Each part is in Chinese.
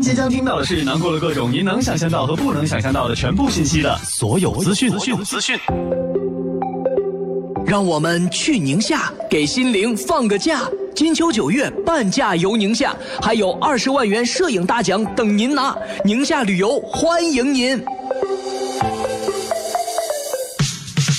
即将听到的是囊括了各种您能想象到和不能想象到的全部信息的所有资讯。资讯资讯。让我们去宁夏，给心灵放个假。金秋九月，半价游宁夏，还有二十万元摄影大奖等您拿。宁夏旅游欢迎您。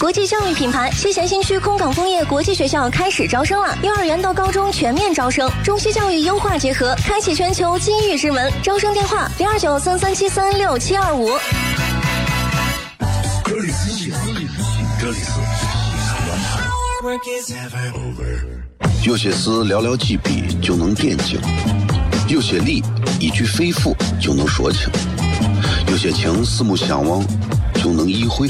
国际教育品牌西咸新区空港枫叶国际学校开始招生了，幼儿园到高中全面招生，中西教育优化结合，开启全球金域之门。招生电话：零二九三三七三六七二五。这里是这里是有些事寥寥几笔就能点睛，有些理一句肺腑就能说清，有些情四目相望就能意会。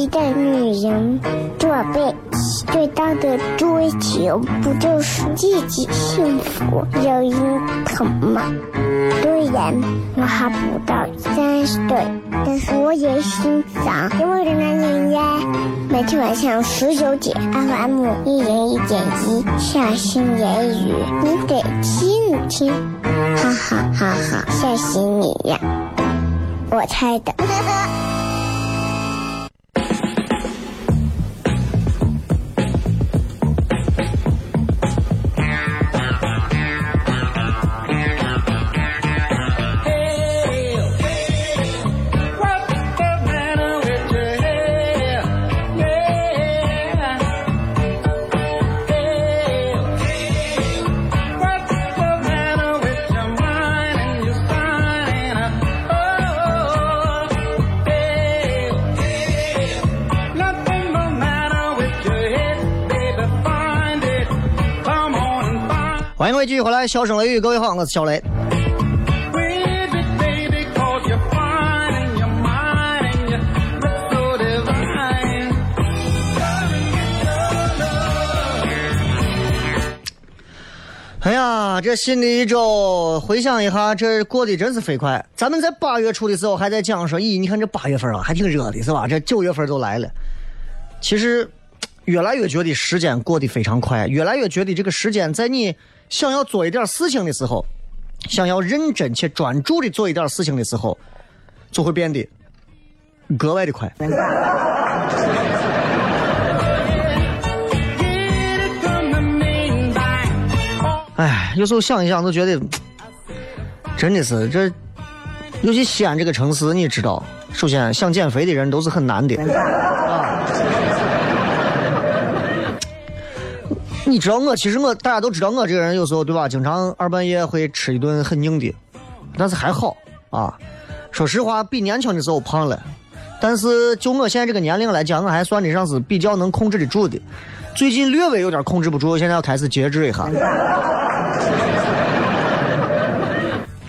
一个女人这辈子最大的追求，不就是自己幸福、有人疼吗？虽然我还不到三十岁，但是我也心脏因为的男人呀。每天晚上十九点，FM 一人一点一，下心言语，你得听一听，哈哈哈哈，吓死你呀！我猜的。位继续回来，笑声雷雨，各位好，我是小雷。哎呀，这新的一周，回想一下，这过得真是飞快。咱们在八月初的时候还在讲说，咦，你看这八月份啊，还挺热的，是吧？这九月份都来了。其实，越来越觉得时间过得非常快，越来越觉得这个时间在你。想要做一点事情的时候，想要认真且专注的做一点事情的时候，就会变得格外的快。哎，有时候想一想，都觉得真的是这，尤其西安这个城市，你知道，首先想减肥的人都是很难的啊。你知道我，其实我大家都知道我这个人有时候对吧，经常二半夜会吃一顿很硬的，但是还好啊。说实话，比年轻的时候胖了，但是就我现在这个年龄来讲，我还算得上是比较能控制得住的。最近略微有点控制不住，现在要开始节制一下。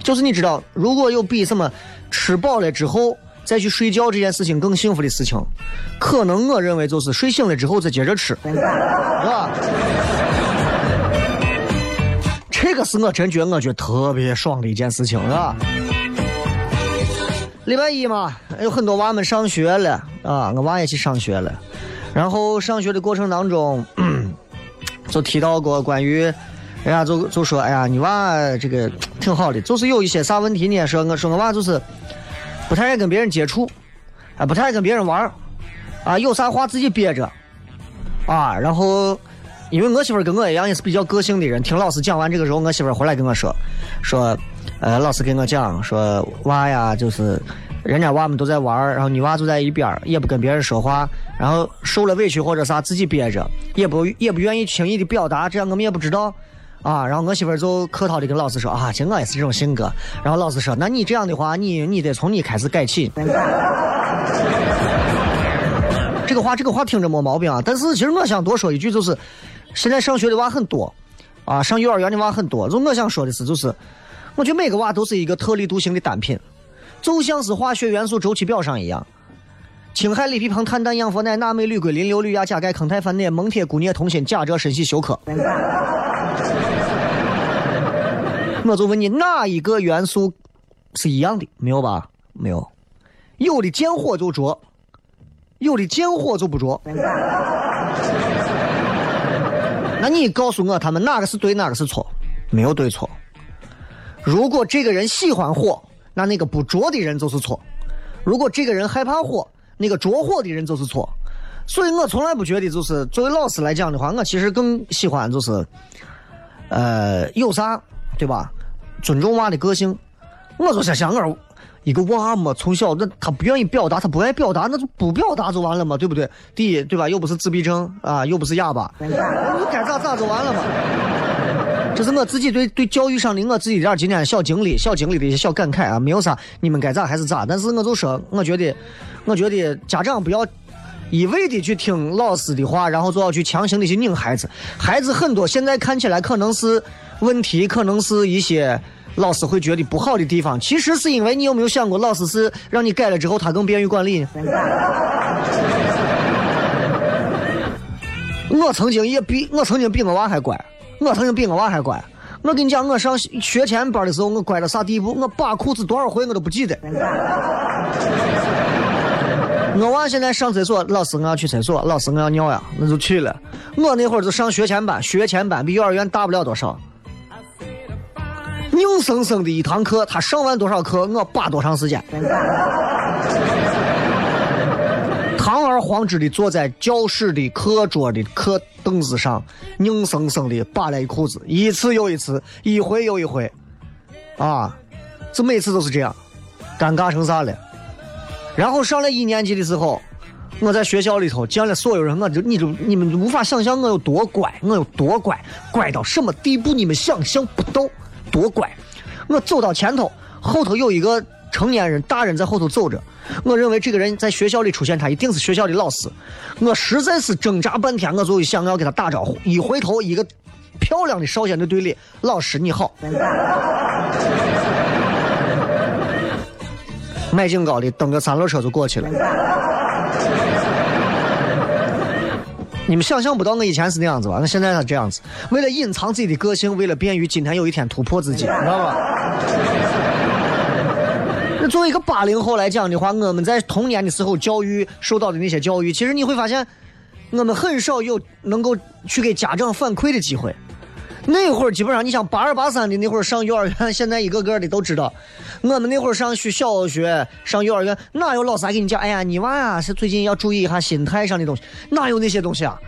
就是你知道，如果有比什么吃饱了之后再去睡觉这件事情更幸福的事情，可能我认为就是睡醒了之后再接着吃，是吧？这个是我真觉得我觉得特别爽的一件事情，是吧？礼拜一嘛，有很多娃们上学了啊，我娃也去上学了。然后上学的过程当中，就提到过关于，人家就就说，哎呀，你娃这个挺好的，就是有一些啥问题呢？说我说我娃就是不太爱跟别人接触，啊，不太爱跟别人玩啊，有啥话自己憋着，啊，然后。因为我媳妇跟我一样也是比较个性的人，听老师讲完这个时候，我媳妇回来跟我说，说，呃，老师跟我讲说娃呀，就是人家娃们都在玩，然后女娃就在一边也不跟别人说话，然后受了委屈或者啥自己憋着，也不也不愿意轻易的表达，这样我们也不知道，啊，然后我媳妇儿就客套的跟老师说啊，其实我也是这种性格，然后老师说，那你这样的话，你你得从你开始改起。这个话这个话听着没毛病啊，但是其实我想多说一句，就是现在上学的娃很多，啊，上幼儿园的娃很多。就我想说的是，就是我觉得每个娃都是一个特立独行的单品，就像是化学元素周期表上一样。氢氦锂铍硼碳氮氧氟氖钠镁铝硅磷硫氯氩钾钙铿钛钒锰锰铁钴镍铜锌钾锗砷硒溴氪。我就问你，哪一个元素是一样的？没有吧？没有。有的见火就着，有的见火就不着。那你告诉我，他们哪个是对，哪个是错？没有对错。如果这个人喜欢火，那那个不着的人就是错；如果这个人害怕火，那个着火的人就是错。所以我从来不觉得，就是作为老师来讲的话，我其实更喜欢就是，呃，有啥对吧？尊重娃的个性。我就想想我一个娃嘛，从小那他不愿意表达，他不爱表达，那就不表达就完了嘛，对不对？第一，对吧？又不是自闭症啊，又不是哑巴，你该咋咋就完了嘛。这是我自己对对教育上的我自己点今天小经历、小经历的一些小感慨啊，没有啥，你们该咋还是咋。但是我就说，我觉得，我觉得家长不要一味的去听老师的话，然后就要去强行的去拧孩子。孩子很多现在看起来可能是问题，可能是一些。老师会觉得不好的地方，其实是因为你有没有想过，老师是让你改了之后，他更便于管理呢。我曾经也比我曾经比我娃还乖，我曾经比我娃还乖。我跟你讲，我上学前班的时候，我乖到啥地步？我扒裤子多少回我都不记得。我娃现在上厕所，老师我要去厕所，老师我要尿呀，那就去了。我那会儿就上学前班，学前班比幼儿园大不了多少。硬生生的一堂课，他上完多少课，我把多长时间？堂而皇之的坐在教室的课桌的课凳子上，硬生生的扒了一裤子，一次又一次，一回又一回，啊，这每次都是这样，尴尬成啥了？然后上了一年级的时候，我在学校里头见了所有人，我就你就你们无法想象我有多乖，我有多乖，乖到什么地步，你们想象不到。多乖！我走到前头，后头有一个成年人，大人在后头走着。我认为这个人在学校里出现，他一定是学校的老师。我实在是挣扎半天，我就想要给他打招呼。一回头，一个漂亮的少先队队里，老师你好。卖警高的蹬个三轮车就过去了。你们想象不到我以前是那样子吧？那现在他这样子，为了隐藏自己的个性，为了便于今天有一天突破自己，你知道吧？那作为一个八零后来讲的话，我们在童年的时候教育受到的那些教育，其实你会发现，我们很少有能够去给家长反馈的机会。那会儿基本上，你像八二八三的那会儿上幼儿园，现在一个个的都知道。我们那会儿上学小学、上幼儿园，哪有老师还给你讲？哎呀，你娃呀是最近要注意一下心态上的东西，哪有那些东西啊？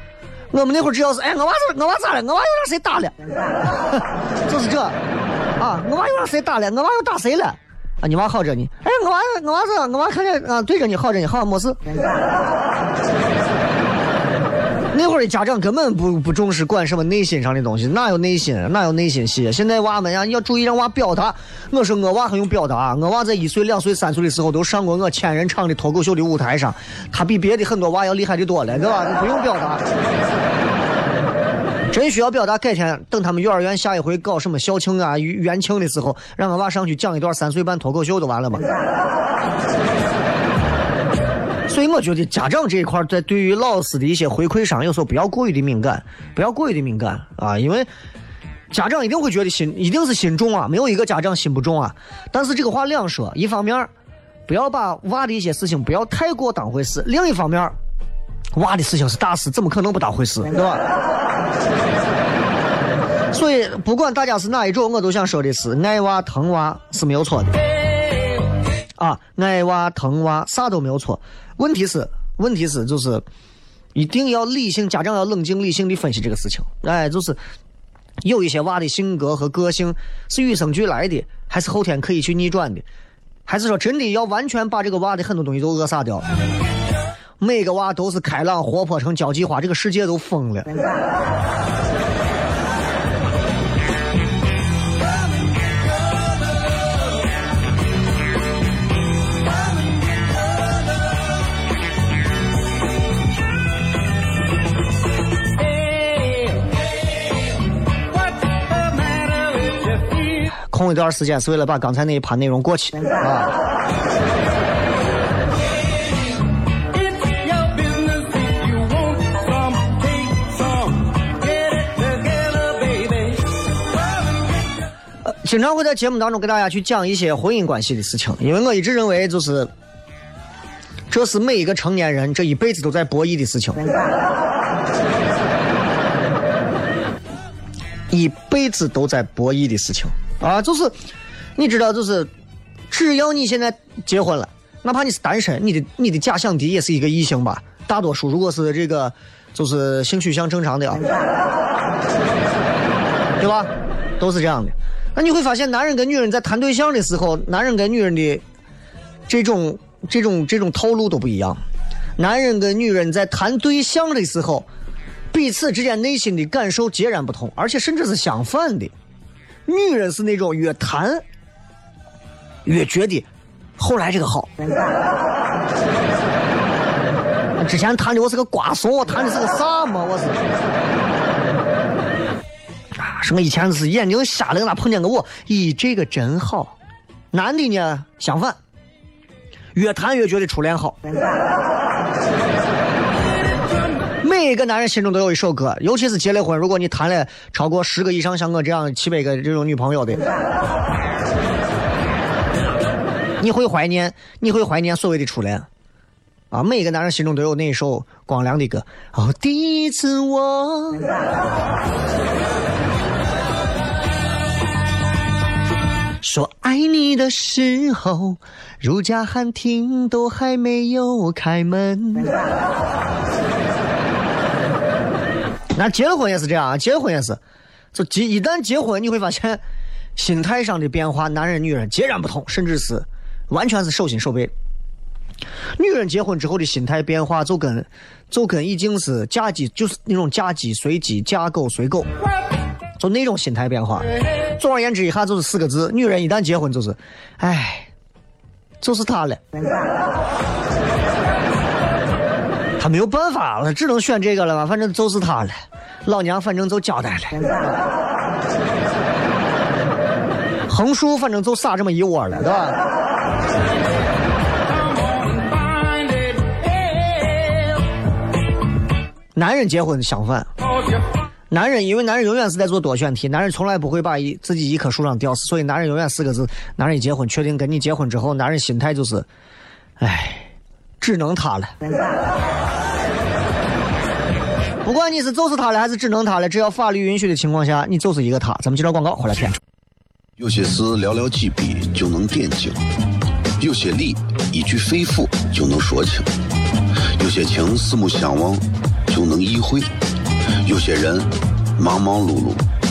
我们那会儿只要是哎，我娃子我娃咋了？我娃又让谁打了？就是这啊，我娃又让谁打了？我娃又打谁了？啊，你娃好着呢？哎，我娃我娃子我娃看见啊对着你好着呢，好没事。那会儿的家长根本不不重视管什么内心上的东西，哪有内心，哪有内心戏？现在娃们呀，你要注意让娃表达。我说我娃很用表达，我娃在一岁、两岁、三岁的时候都上过我千人场的脱口秀的舞台上，他比别的很多娃要厉害的多了，对吧？你不用表达，真需要表达，改天等他们幼儿园下一回搞什么校庆啊、元庆的时候，让我娃上去讲一段三岁半脱口秀就完了嘛。所以我觉得家长这一块在对于老师的一些回馈上，有时候不要过于的敏感，不要过于的敏感啊，因为家长一定会觉得心一定是心重啊，没有一个家长心不重啊。但是这个话两说，一方面不要把娃的一些事情不要太过当回事，另一方面娃的事情是大事，怎么可能不当回事，对吧？所以不管大家是哪一种，我都想说的是，爱娃疼娃是没有错的啊，爱娃疼娃啥都没有错。问题是，问题是，就是一定要理性，家长要冷静理性的分析这个事情。哎，就是有一些娃的性格和个性是与生俱来的，还是后天可以去逆转的？还是说真的要完全把这个娃的很多东西都扼杀掉？每个娃都是开朗活泼成交际花，这个世界都疯了。空一段时间是为了把刚才那一盘内容过去。啊。经常会在节目当中给大家去讲一些婚姻关系的事情，因为我一直认为就是，这是每一个成年人这一辈子都在博弈的事情，一辈子都在博弈的事情。啊，就是你知道，就是只要你现在结婚了，哪怕你是单身，你的你的假想敌也是一个异性吧，大多数如果是这个就是性取向正常的啊，对吧？都是这样的。那你会发现，男人跟女人在谈对象的时候，男人跟女人的这种、这种、这种套路都不一样。男人跟女人在谈对象的时候，彼此之间内心的感受截然不同，而且甚至是相反的。女人是那种越谈越觉得后来这个好。之前谈的我是个瓜怂，我谈的是个啥嘛？我是。啊，什么以前是眼睛瞎了，那碰见个我，咦，这个真好。男的呢，相反，越谈越觉得初恋好。每一个男人心中都有一首歌，尤其是结了婚，如果你谈了超过十个以上，像我这样七百个这种女朋友的，你会怀念，你会怀念所谓的初恋。啊，每一个男人心中都有那一首光良的歌。哦，第一次我。说爱你的时候，如家汉庭都还没有开门。那结了婚也是这样啊，结了婚也是，就结一旦结婚，你会发现心态上的变化，男人女人截然不同，甚至是。完全是。手心手背。女人结婚之后的心态变化，就跟就跟已经是。嫁鸡，就是。那种嫁鸡随鸡，嫁狗随狗。就那种心态变化，总而言之，一下就是。四个字：女人一旦结婚，就是，哎，就是。他了，他没有办法了，只能选这个了吧？反正就是他了，老娘反正就交代了，横竖反正就撒这么一窝了，对吧？男人结婚相反。男人，因为男人永远是在做多选题，男人从来不会把一自己一棵树上吊死，所以男人永远四个字：男人一结婚，确定跟你结婚之后，男人心态就是，哎，只能他了。不管你是就是他了，还是只能他了，只要法律允许的情况下，你就是一个他。咱们接着广告，回来片。有些事寥寥几笔就能点睛，有些理一句肺腑就能说清，有些情四目相望就能意会。有些人忙忙碌碌，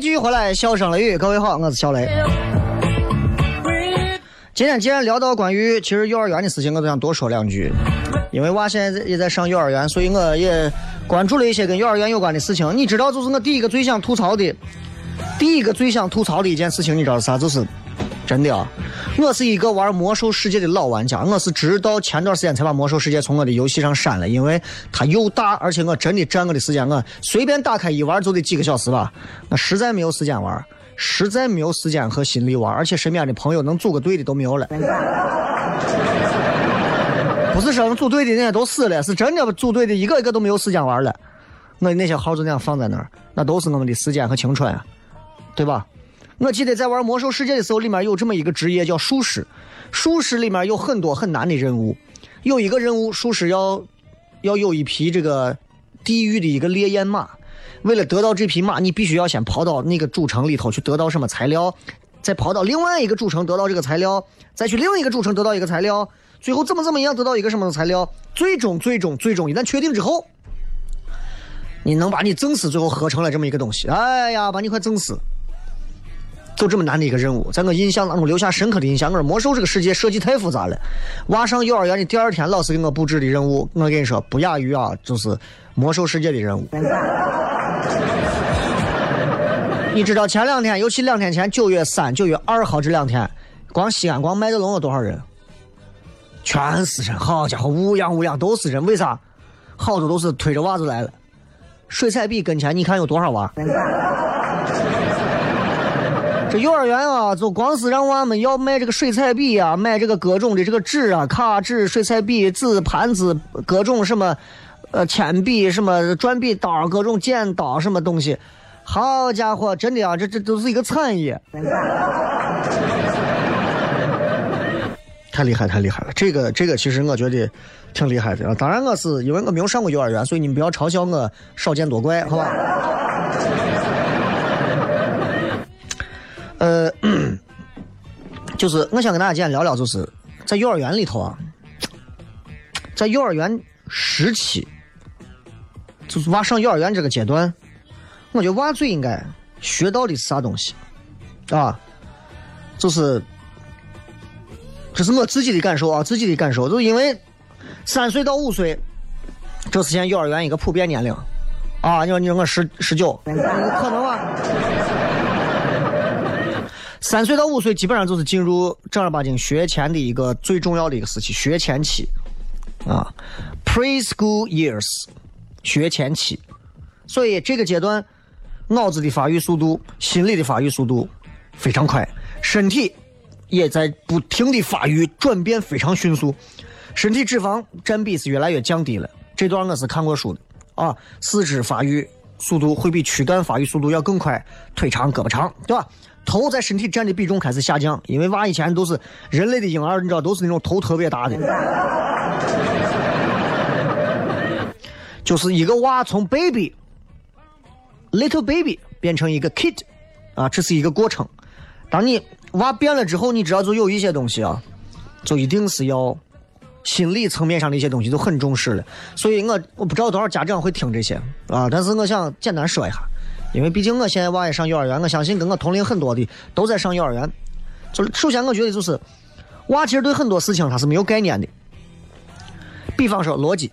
继续回来，笑声雷雨，各位好，我是小雷。今天既然聊到关于其实幼儿园的事情，我就想多说两句。因为娃现在也在上幼儿园，所以我也关注了一些跟幼儿园有关的事情。你知道，就是我第一个最想吐槽的，第一个最想吐槽的一件事情，你知道是啥？就是真的啊！我是一个玩魔兽世界的老玩家，我是直到前段时间才把魔兽世界从我的游戏上删了，因为它又大，而且我真的占我的时间，我随便打开一玩就得几个小时吧，我实在没有时间玩，实在没有时间和心力玩，而且身边的朋友能组个队的都没有了。不是说组队的那些都死了，是真的组队的一个一个都没有时间玩了。我的那些号就那样放在那儿，那都是我们的时间和青春啊，对吧？我记得在玩魔兽世界的时候，里面有这么一个职业叫术士，术士里面有很多很难的任务，有一个任务术士要要有一匹这个地狱的一个烈焰马，为了得到这匹马，你必须要先跑到那个主城里头去得到什么材料，再跑到另外一个主城得到这个材料，再去另一个主城得到一个材料。最后怎么怎么样得到一个什么材料？最终最终最终一旦确定之后，你能把你整死，最后合成了这么一个东西。哎呀，把你快整死！就这么难的一个任务，在我印象当中留下深刻的印象。我说魔兽这个世界设计太复杂了。娃上幼儿园的第二天，老师给我布置的任务，我跟你说不亚于啊，就是魔兽世界的任务。你知道前两天，尤其两天前，九月三、九月二号这两天，光西安光麦德龙有多少人？全是人，好家伙，乌泱乌泱都是人。为啥？好多都是推着娃子来了。水彩笔跟前，你看有多少娃？这幼儿园啊，就光是让娃们要买这个水彩笔啊，买这个各种的这个纸啊，卡纸、水彩笔、纸盘子，各种什么，呃，铅笔、什么转笔刀、各种剪刀，什么东西。好家伙，真的啊，这这都是一个产业。太厉害，太厉害了！这个，这个其实我觉得挺厉害的啊。当然，我是因为我没有上过幼儿园，所以你们不要嘲笑我少见多怪，好吧？呃，就是我想跟大家今天聊聊，就是在幼儿园里头啊，在幼儿园时期，就是娃上幼儿园这个阶段，我觉得娃最应该学到的是啥东西啊？就是。这是我自己的感受啊，自己的感受，就因为三岁到五岁，这是现幼儿园一个普遍年龄啊。你说，你说我十十九，可能吗？三岁到五岁基本上就是进入正儿八经学前的一个最重要的一个时期，学前期啊，preschool years，学前期。所以这个阶段，脑子的发育速度、心理的发育速度非常快，身体。也在不停的发育转变非常迅速，身体脂肪占比是越来越降低了。这段我是看过书的啊，四肢发育速度会比躯干发育速度要更快，腿长胳膊长，对吧？头在身体占的比重开始下降，因为娃以前都是人类的婴儿，你知道都是那种头特别大的，就是一个娃从 baby little baby 变成一个 kid 啊，这是一个过程。当你娃变了之后，你知道就有一些东西啊，就一定是要心理层面上的一些东西都很重视了。所以我我不知道多少家长会听这些啊，但是我想简单说一下，因为毕竟我现在娃也上幼儿园，我相信跟我同龄很多的都在上幼儿园。就是首先我觉得就是娃其实对很多事情他是没有概念的，比方说逻辑。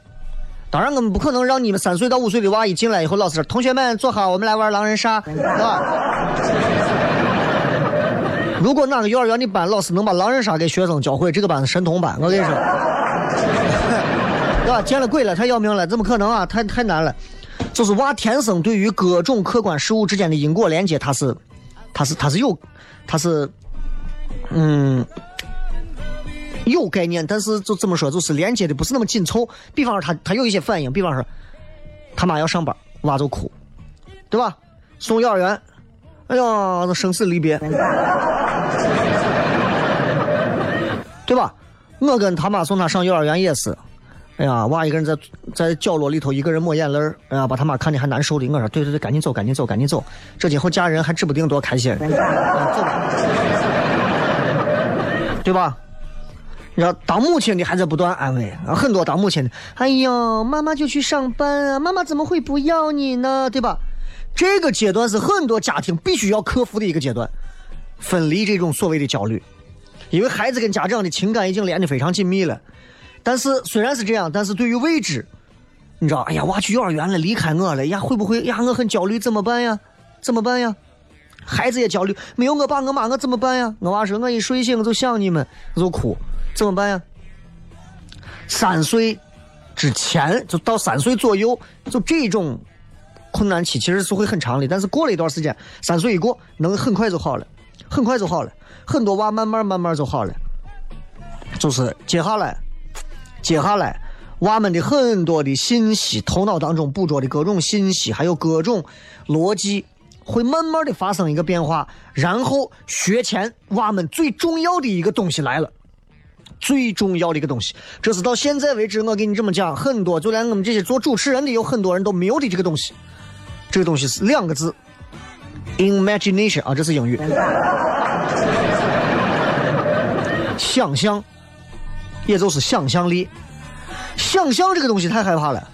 当然我们不可能让你们三岁到五岁的娃一进来以后，老师说同学们坐好，我们来玩狼人杀，对吧？如果哪个幼儿园的班老师能把狼人杀给学生教会，这个班是神童班。我跟你说，对吧？见了鬼了，太要命了，怎么可能啊？太太难了。就是娃天生对于各种客观事物之间的因果连接，他是，他是，他是有，他是，嗯，有概念，但是就怎么说，就是连接的不是那么紧凑。比方说，他他有一些反应，比方说，他妈要上班，娃就哭，对吧？送幼儿园。哎呀，生死离别，对吧？我跟他妈送他上幼儿园也是。哎呀，娃一个人在在角落里头，一个人抹眼泪哎呀，把他妈看的还难受的。我说，对对对，赶紧走，赶紧走，赶紧走。这今后嫁人还指不定多开心。走吧，对吧？你知道，当母亲的还在不断安慰啊，很多当母亲的，哎呀，妈妈就去上班啊，妈妈怎么会不要你呢？对吧？这个阶段是很多家庭必须要克服的一个阶段，分离这种所谓的焦虑。因为孩子跟家长的情感已经连得非常紧密了。但是虽然是这样，但是对于未知，你知道，哎呀，娃去幼儿园了，离开我了，呀，会不会呀？我很焦虑，怎么办呀？怎么办呀？孩子也焦虑，没有我爸我妈，我怎么办呀？我娃说，我一睡醒就想你们，就哭，怎么办呀？三岁之前就到三岁左右，就这种困难期其实是会很长的，但是过了一段时间，三岁一过，能很快就好了，很快就好了，很多娃慢慢慢慢就好了。就是接下来，接下来娃们的很多的信息，头脑当中捕捉的各种信息，还有各种逻辑，会慢慢的发生一个变化，然后学前娃们最重要的一个东西来了。最重要的一个东西，这是到现在为止，我给你这么讲，很多就连我们这些做主持人的有很多人都没有的这个东西。这个东西是两个字，imagination 啊，这是英语，想象，也就是想象力。想象这个东西太害怕了，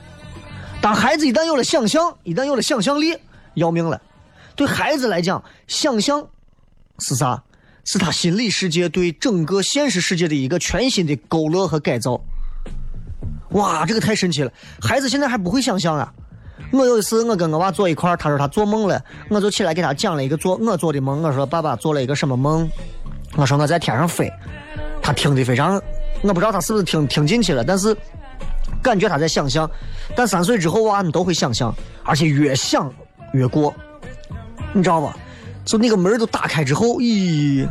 当孩子一旦有了想象，一旦有了想象力，要命了。对孩子来讲，想象是啥？是他心理世界对整个现实世界的一个全新的勾勒和改造。哇，这个太神奇了！孩子现在还不会想象啊。我有一次，我跟我娃坐一块儿，他说他做梦了，我就起来给他讲了一个做我做的梦。我说爸爸做了一个什么梦？我说我在天上飞。他听得非常，我不知道他是不是听听进去了，但是感觉他在想象。但三岁之后娃们都会想象，而且越想越过，你知道吧？就那个门都打开之后，咦，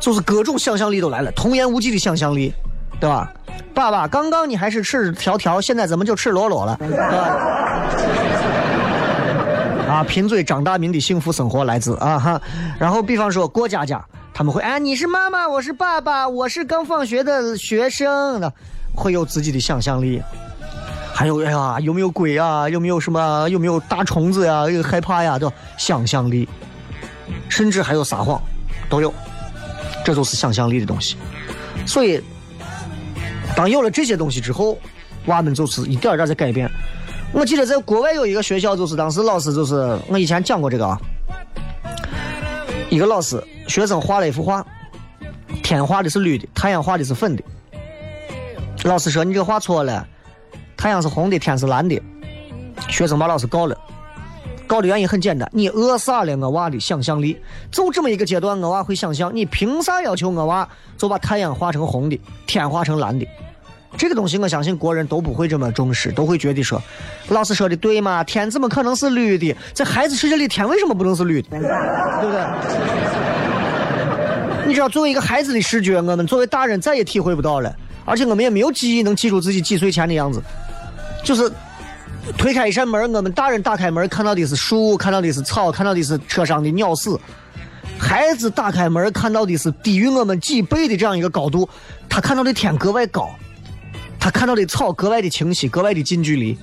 就是各种想象力都来了，童言无忌的想象力，对吧？爸爸，刚刚你还是赤条条，现在怎么就赤裸裸了？对吧？啊，贫嘴张大民的幸福生活来自啊哈。然后，比方说过家家，他们会哎，你是妈妈，我是爸爸，我是刚放学的学生，的会有自己的想象力。还有哎呀，有没有鬼啊？有没有什么？有没有大虫子呀？有害怕呀？的想象力。甚至还有撒谎，都有，这就是想象力的东西。所以，当有了这些东西之后，娃们就是一点点在改变。我记得在国外有一个学校，就是当时老师就是我以前讲过这个啊，一个老师学生画了一幅画，天画的是绿的，太阳画的是粉的。老师说你这画错了，太阳是红的，天是蓝的。学生把老师告了。告的原因很简单，你扼杀了我娃的想象力。就这么一个阶段，我娃会想象，你凭啥要求我娃就把太阳画成红的，天画成蓝的？这个东西，我相信国人都不会这么重视，都会觉得说，老师说的对嘛？天怎么可能是绿的？在孩子世界里，天为什么不能是绿的？对不对？你知道，作为一个孩子的视觉，我们作为大人再也体会不到了，而且我们也没有记忆能记住自己几岁前的样子，就是。推开一扇门，我们大人打开门看到的是树，看到的是草，看到的是车上的鸟屎。孩子打开门看到的是低于我们几倍的这样一个高度，他看到的天格外高，他看到的草格外的清晰，格外的近距离。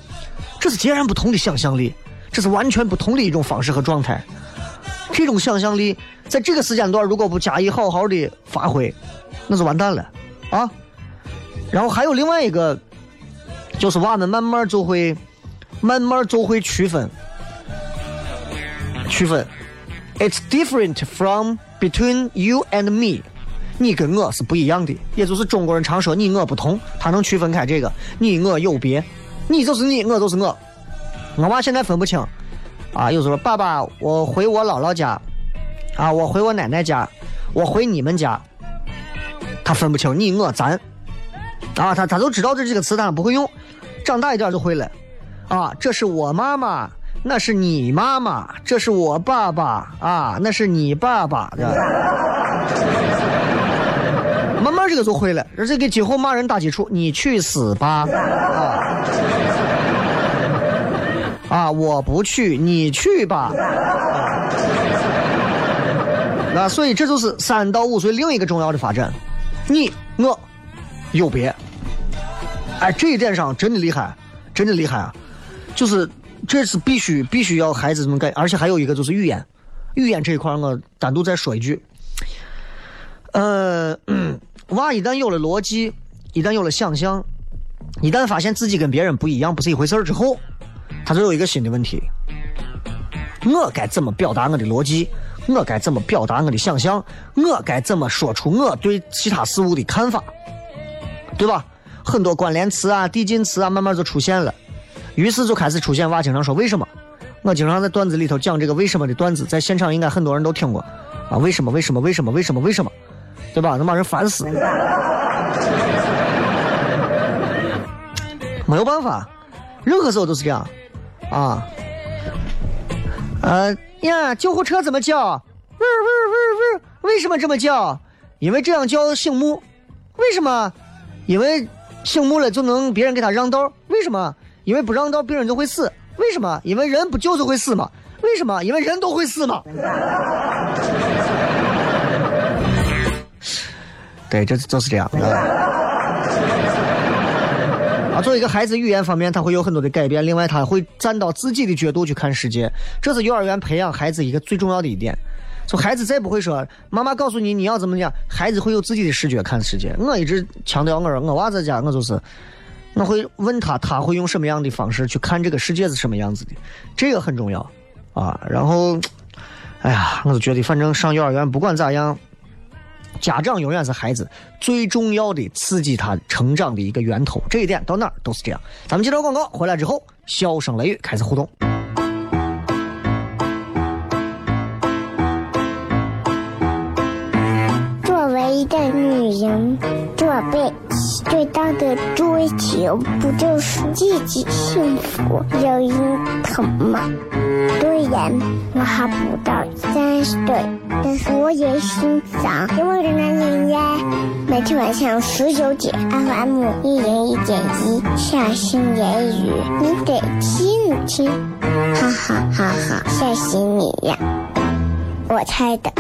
这是截然不同的想象力，这是完全不同的一种方式和状态。这种想象力在这个时间段如果不加以好好的发挥，那就完蛋了啊！然后还有另外一个，就是娃们慢慢就会。慢慢就会区分，区分。It's different from between you and me。你跟我是不一样的，也就是中国人常说你我不同，他能区分开这个你我有别。你就是你，我就是我。我娃现在分不清啊，有时候爸爸，我回我姥姥家，啊，我回我奶奶家，我回你们家，他分不清你我咱。啊，他他都知道这几个词，但他不会用，长大一点就会了。啊，这是我妈妈，那是你妈妈，这是我爸爸啊，那是你爸爸，的？慢慢这个就会了，而且给今后骂人打基础。你去死吧！啊，啊，我不去，你去吧。那所以这就是三到五岁另一个重要的发展，你我有别。哎，这一点上真的厉害，真的厉害啊！就是这是必须必须要孩子这么干，而且还有一个就是语言，语言这一块我单独再说一句。呃，娃一旦有了逻辑，一旦有了想象，一旦发现自己跟别人不一样，不是一回事之后，他就有一个新的问题：我该怎么表达我的逻辑？我该怎么表达我的想象？我该怎么说出我对其他事物的看法？对吧？很多关联词啊、递进词啊，慢慢就出现了。于是就开始出现娃经常说为什么？我经常在段子里头讲这个为什么的段子，在现场应该很多人都听过啊。为什么？为什么？为什么？为什么？为什么？对吧？能把人烦死。没有办法，任何时候都是这样啊。呃呀，救护车怎么叫？呜呜呜呜，为什么这么叫？因为这样叫醒目。为什么？因为醒目了就能别人给他让道。为什么？因为不让道，别人就会死。为什么？因为人不就是会死吗？为什么？因为人都会死嘛。对，这就是这样。啊，作为一个孩子，语言方面他会有很多的改变。另外，他会站到自己的角度去看世界，这是幼儿园培养孩子一个最重要的一点。就孩子再不会说妈妈告诉你你要怎么讲，孩子会有自己的视觉看世界。我一直强调，我说我娃在家，我就是我会问他，他会用什么样的方式去看这个世界是什么样子的，这个很重要啊。然后，哎呀，我就觉得反正上幼儿园不管咋样。家长永远是孩子最重要的刺激他成长的一个源头，这一点到哪儿都是这样。咱们接到广告回来之后，笑声雷雨开始互动。作为一个女人，做被最大的追求不就是自己幸福、有人疼吗？虽然我还不到三十岁，但是我也心脏因为的男人呀。每天晚上十九点，FM 一人一点一，下心言语，你得听听，哈哈哈哈，吓死你呀！我猜的。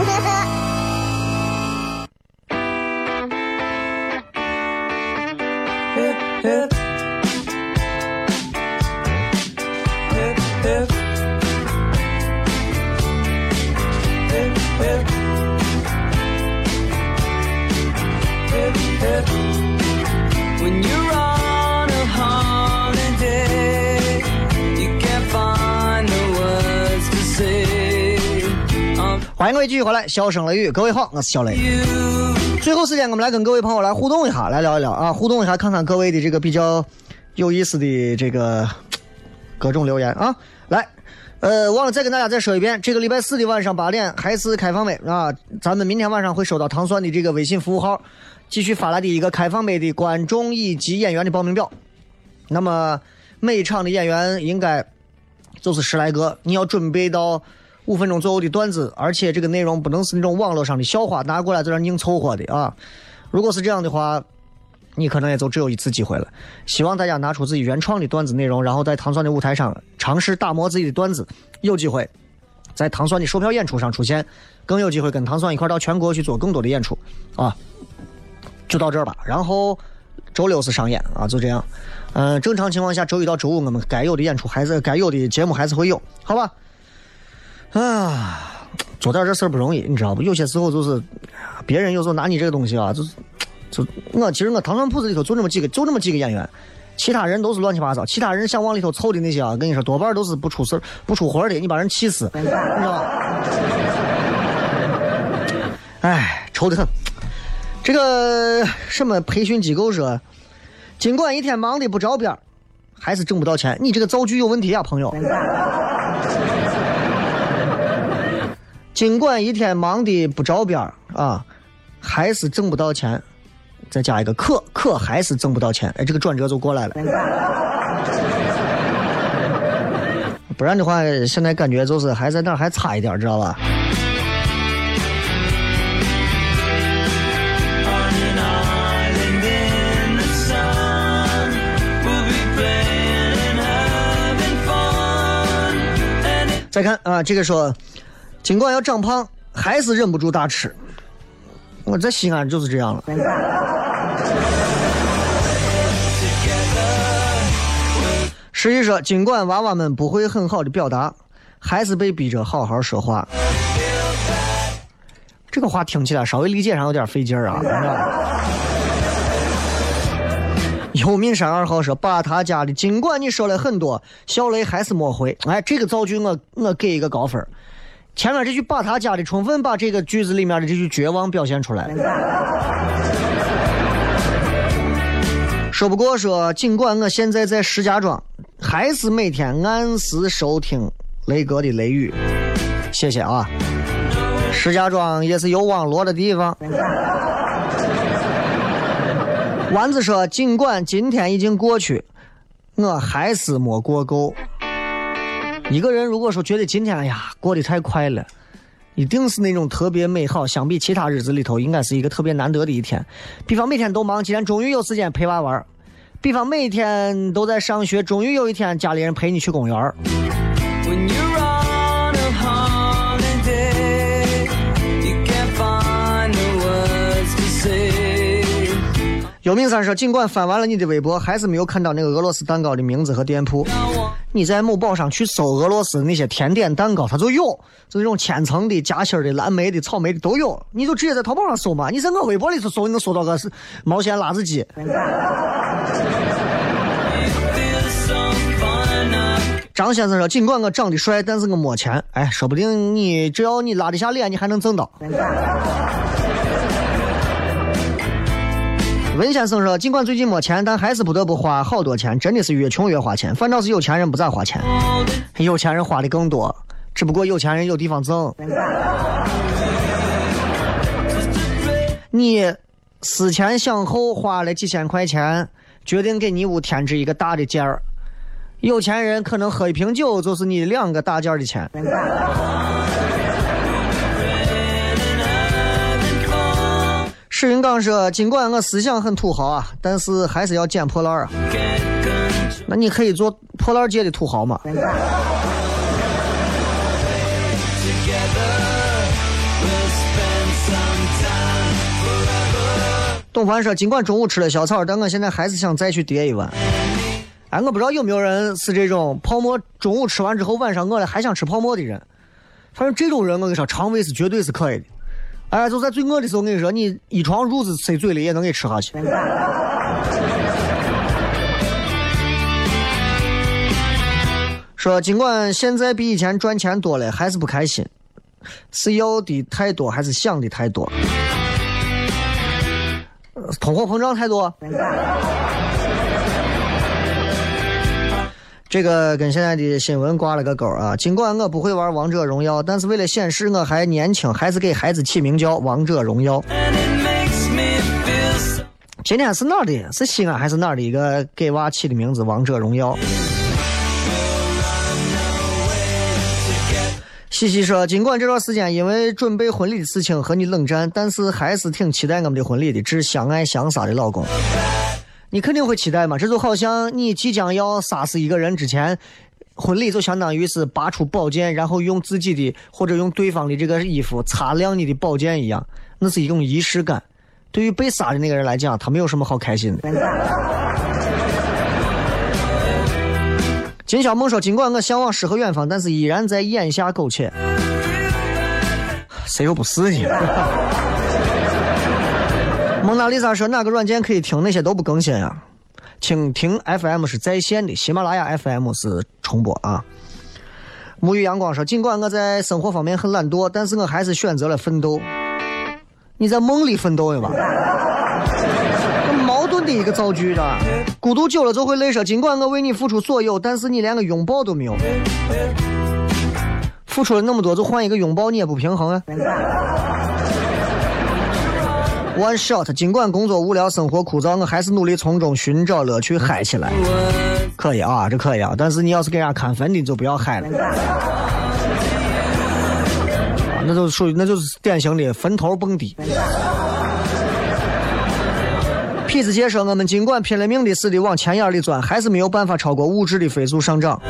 欢迎各位继续回来，笑声雷雨，各位好，我是小雷。最后时间，我们来跟各位朋友来互动一下，来聊一聊啊，互动一下，看看各位的这个比较有意思的这个各种留言啊。来，呃，忘了再跟大家再说一遍，这个礼拜四的晚上八点还是开放麦啊，咱们明天晚上会收到糖蒜的这个微信服务号继续发来的一个开放杯的观众以及演员的报名表。那么每场的演员应该就是十来个，你要准备到。五分钟左右的段子，而且这个内容不能是那种网络上的笑话拿过来在那硬凑合的啊！如果是这样的话，你可能也就只有一次机会了。希望大家拿出自己原创的段子内容，然后在糖蒜的舞台上尝试打磨自己的段子，有机会在糖蒜的售票演出上出现，更有机会跟糖蒜一块到全国去做更多的演出啊！就到这儿吧。然后周六是上演啊，就这样。嗯，正常情况下周一到周五我们该有的演出还是该有的节目还是会有，好吧？啊，做点这事儿不容易，你知道不？有些时候就是，别人有时候拿你这个东西啊，就是，就我其实我糖蒜铺子里头就那么几个，就那么几个演员，其他人都是乱七八糟，其他人想往里头凑的那些啊，跟你说多半都是不出事、不出活的，你把人气死，你知道吧？哎，愁得很。这个什么培训机构说，尽管一天忙的不着边还是挣不到钱。你这个造句有问题啊，朋友。尽管一天忙的不着边啊，还是挣不到钱。再加一个可，可还是挣不到钱。哎，这个转折就过来了。不然的话，现在感觉就是还在那还差一点，知道吧？再看啊，这个说。尽管要长胖，还是忍不住大吃。我在西安就是这样了。实际说，尽管娃娃们不会很好的表达，还是被逼着好好说话。这个话听起来稍微理解上有点费劲儿啊。幽冥山二号说：“把他家的，尽管你说了很多，小雷还是没回。”哎，这个造句我我给一个高分前面这句把他家的，充分把这个句子里面的这句绝望表现出来。说不过说，尽管我现在在石家庄，还是每天按时收听雷哥的雷雨。谢谢啊！石家庄也是有网络的地方。丸子说：“尽管今天已经过去，我还是没过够。一个人如果说觉得今天哎呀过得太快了，一定是那种特别美好。相比其他日子里头，应该是一个特别难得的一天。比方每天都忙，今天终于有时间陪娃玩；比方每天都在上学，终于有一天家里人陪你去公园有名三说，尽管翻完了你的微博，还是没有看到那个俄罗斯蛋糕的名字和店铺。你在某宝上去搜俄罗斯那些甜点蛋糕，它就有，就那种千层的、夹心的、蓝莓的、草莓的都有。你就直接在淘宝上搜嘛，你在我微博里头搜，你能搜到个是毛线辣子鸡。张先生说，尽管我长得帅，但是我没钱。哎，说不定你只要你拉得下脸，你还能挣到。文先生说，尽管最近没钱，但还是不得不花好多钱，真的是越穷越花钱。反倒是有钱人不咋花钱，有钱人花的更多，只不过有钱人有地方挣。你思前想后花了几千块钱，决定给你屋添置一个大的件儿。有钱人可能喝一瓶酒就是你两个大件的钱。史云刚说：“尽管我思想很土豪啊，但是还是要捡破烂儿啊。那你可以做破烂界的土豪嘛？”董凡说：“尽管中午吃了小草，但我现在还是想再去叠一碗。”哎，我不知道有没有人是这种泡沫，中午吃完之后晚上饿了还想吃泡沫的人。反正这种人，我跟你说，肠胃是绝对是可以的。哎，就在最饿的时候，我跟你说，你一床褥子塞嘴里也能给吃下去。说尽管现在比以前赚钱多了，还是不开心，是要的太多还是想的太多？通货膨胀太多。这个跟现在的新闻挂了个钩啊！尽管我不会玩王者荣耀，但是为了显示我还年轻，还是给孩子起名叫王者荣耀。今天是哪儿的？是西安还是哪儿的一个给娃起的名字？王者荣耀。西西说：“尽管这段时间因为准备婚礼的事情和你冷战，但是还是挺期待我们的婚礼的。致相爱相杀的老公。你肯定会期待嘛？这就好像你即将要杀死一个人之前，婚礼就相当于是拔出宝剑，然后用自己的或者用对方的这个衣服擦亮你的宝剑一样，那是一种仪式感。对于被杀的那个人来讲，他没有什么好开心的。金小梦说：“尽管我向往诗和远方，但是依然在眼下苟且。谁又不是呢？”蒙娜丽莎说：“哪个软件可以听？那些都不更新啊。蜻蜓 FM 是在线的，喜马拉雅 FM 是重播啊。”沐浴阳光说：“尽管我在生活方面很懒惰，但是我还是选择了奋斗。你在梦里奋斗的吧？”很矛盾的一个造句的。孤独久了就会累说：“尽管我为你付出所有，但是你连个拥抱都没有。付出了那么多，就换一个拥抱，你也不平衡啊。” One shot，尽管工作无聊，生活枯燥，我还是努力从中寻找乐趣，嗨起来。可以啊，这可以啊，但是你要是给人家看坟的，就不要嗨了。啊那就属于那就是典型的坟头蹦迪。痞子姐说：“我们尽管拼了命的似的往钱眼里钻，还是没有办法超过物质的飞速上涨。”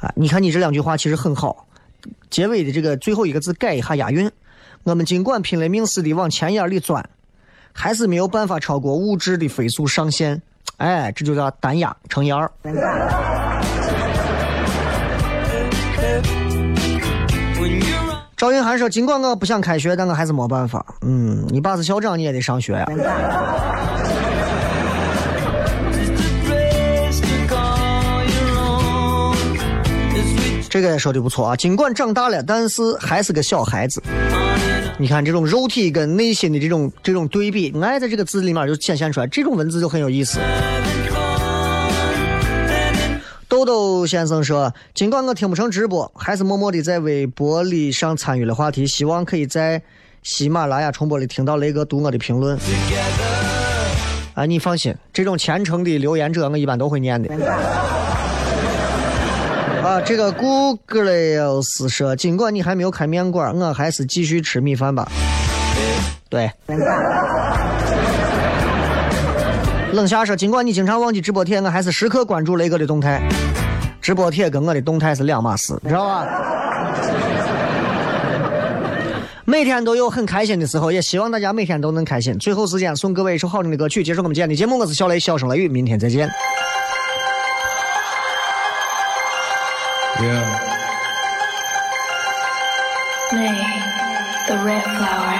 啊，你看你这两句话其实很好，结尾的这个最后一个字改一下押韵。我们尽管拼了命似的往钱眼里钻，还是没有办法超过物质的飞速上限。哎，这就叫单压成言儿。赵云涵说：“尽管我不想开学，但我还是没办法。嗯，你爸是校长，你也得上学呀、这个也说的不错啊。尽管长大了，但是还是个小孩子。你看这种肉体跟内心的这种这种对比，爱在这个字里面就显现出来，这种文字就很有意思。豆豆先生说：“尽管我听不成直播，还是默默的在微博里上参与了话题，希望可以在喜马拉雅重播里听到雷哥读我的评论。”啊，你放心，这种虔诚的留言者，我一般都会念的。啊，这个 Google 是说，尽管你还没有开面馆，我还是继续吃米饭吧。对。冷夏说，尽管你经常忘记直播贴，我还是时刻关注雷哥的动态。直播贴跟我的动态是两码事，知道吧？每天都有很开心的时候，也希望大家每天都能开心。最后时间送各位一首好听的歌曲，结束我们今天的节目。我是小雷，笑声雷雨，明天再见。Yeah. May, the red flower.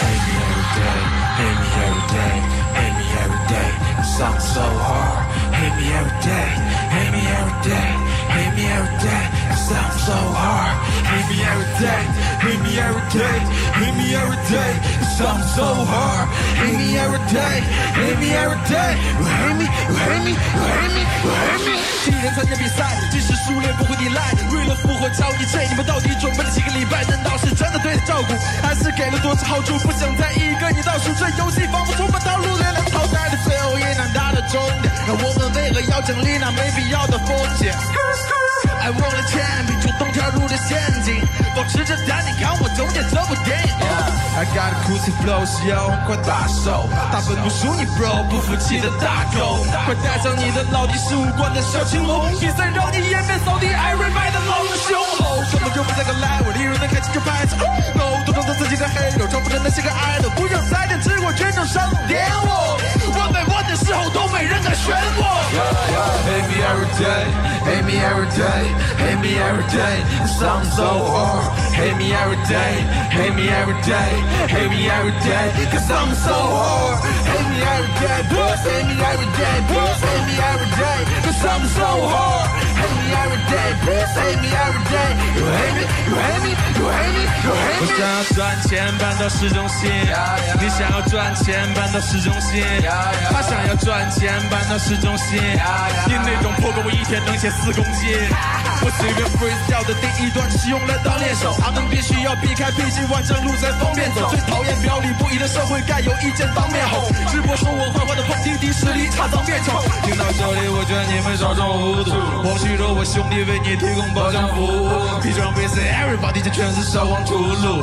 Hate me every day, hate me every day, hate me every day. Something so hard. Hate me every day, hate me every day, hate me every day. Something so hard. Hate me every day, hate me every day, hate me every day. Something so hard. Hate me every day, hate me every day. You hate me, you hate me, you hate me, you hate me. 第一天参加比赛，即使输了也不会依赖。为了复活交易这你们到底准备了几个礼拜？难道是真的对他照顾，还是给了多少好处？不想再一个你倒数，这游戏仿佛充满套路，月亮淘汰的最后一难达的终点。那我们为何要奖励那没必要的风险？爱忘了铅笔，主动跳入了陷阱，保持着淡定，看我终结这部电影。I got a cool flow，需要快打手，大分不输你 bro，不服气的大狗，快带上你的老弟十五关的小青龙，比赛让你颜面扫地，everybody 的老子凶吼，根本就不在个来，我利润能开心就拍手，no，都装作自己的黑肉，装不成那些个 idol，不让赛点吃我全场上点我，时候都没人敢选我。 Hate me every day, hate me every day, hate me every day. Something so hard. Hate me every day, hate me every day, hate me every day. Cause I'm so hard. Hate me every day, boys. Hate me every day, boys. Hate me every day. Cause I'm so hard. Hate me every day, boys. Hate me every day. You hate me, you hate me, you hate me, you hate 我.想要赚钱搬到市中心，你想要赚钱搬到市中心，他想要赚钱搬到市中心，你那种破歌我一天能写四公斤。我随便 freestyle 的第一段只是用来当练手，他们必须要避开，毕竟万丈路才方便走。最讨厌表里不一的社会，该有意见当面吼。直播说我坏话的碰钉钉实力差当面丑。听到这里，我劝你们少装糊涂。我虚弱，我兄弟为你提供保障服务。闭上 face，everybody 这全是烧光秃噜。